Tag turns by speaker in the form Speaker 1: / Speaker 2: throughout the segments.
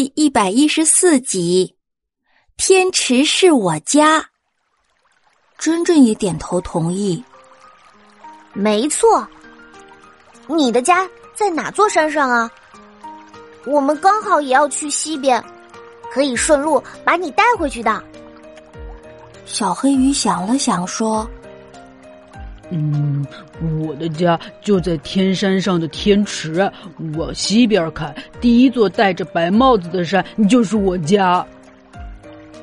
Speaker 1: 第一百一十四集，天池是我家。真真也点头同意。
Speaker 2: 没错，你的家在哪座山上啊？我们刚好也要去西边，可以顺路把你带回去的。
Speaker 1: 小黑鱼想了想说。
Speaker 3: 嗯，我的家就在天山上的天池，往西边看，第一座戴着白帽子的山就是我家。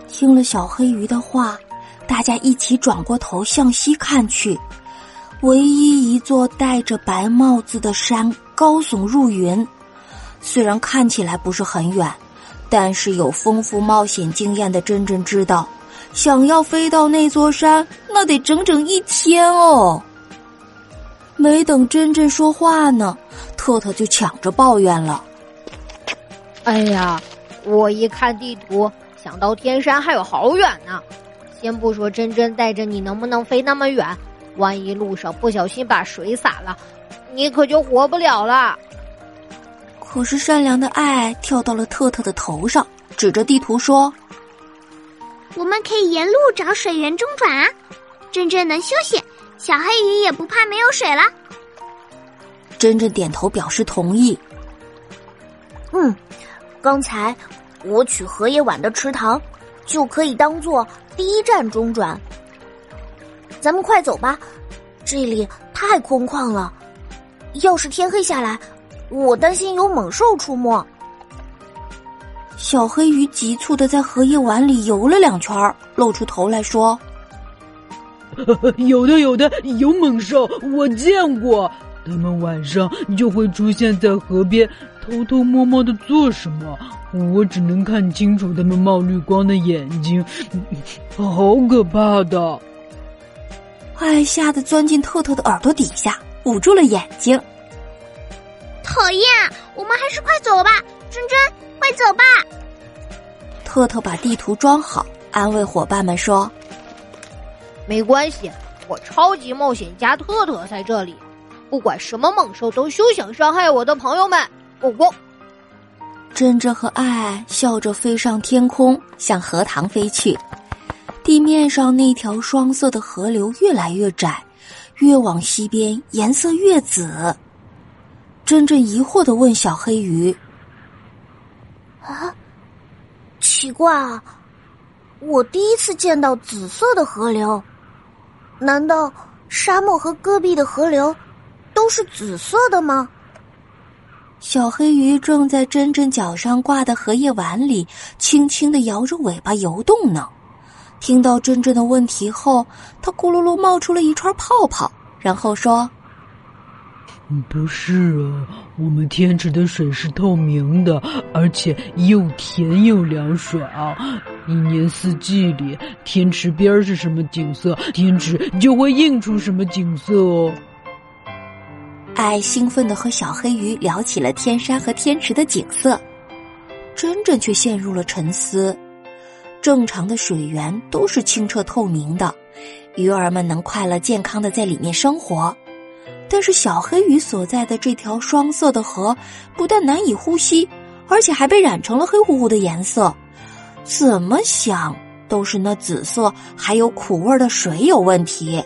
Speaker 1: 听了小黑鱼的话，大家一起转过头向西看去，唯一一座戴着白帽子的山高耸入云，虽然看起来不是很远，但是有丰富冒险经验的真真知道。想要飞到那座山，那得整整一天哦。没等真真说话呢，特特就抢着抱怨了：“
Speaker 4: 哎呀，我一看地图，想到天山还有好远呢。先不说真真带着你能不能飞那么远，万一路上不小心把水洒了，你可就活不了了。”
Speaker 1: 可是善良的爱跳到了特特的头上，指着地图说。
Speaker 5: 我们可以沿路找水源中转啊，真正能休息，小黑鱼也不怕没有水了。
Speaker 1: 真正点头表示同意。
Speaker 2: 嗯，刚才我取荷叶碗的池塘，就可以当做第一站中转。咱们快走吧，这里太空旷了。要是天黑下来，我担心有猛兽出没。
Speaker 1: 小黑鱼急促的在荷叶碗里游了两圈，露出头来说：“
Speaker 3: 有的，有的，有猛兽，我见过。他们晚上就会出现在河边，偷偷摸摸的做什么？我只能看清楚他们冒绿光的眼睛，好可怕的！”
Speaker 1: 爱吓得钻进特特的耳朵底下，捂住了眼睛。
Speaker 5: 讨厌，我们还是快走吧，珍珍。快走吧！
Speaker 1: 特特把地图装好，安慰伙伴们说：“
Speaker 4: 没关系，我超级冒险家特特在这里，不管什么猛兽都休想伤害我的朋友们。”咕咕。
Speaker 1: 真真和爱爱笑着飞上天空，向荷塘飞去。地面上那条双色的河流越来越窄，越往西边颜色越紫。珍珍疑惑的问小黑鱼。
Speaker 2: 啊，奇怪啊！我第一次见到紫色的河流，难道沙漠和戈壁的河流都是紫色的吗？
Speaker 1: 小黑鱼正在珍珍脚上挂的荷叶碗里，轻轻的摇着尾巴游动呢。听到珍珍的问题后，它咕噜噜冒出了一串泡泡，然后说。
Speaker 3: 不是啊，我们天池的水是透明的，而且又甜又凉爽。一年四季里，天池边是什么景色，天池就会映出什么景色哦。
Speaker 1: 爱兴奋的和小黑鱼聊起了天山和天池的景色，真真却陷入了沉思。正常的水源都是清澈透明的，鱼儿们能快乐健康的在里面生活。但是小黑鱼所在的这条双色的河，不但难以呼吸，而且还被染成了黑乎乎的颜色。怎么想都是那紫色还有苦味的水有问题。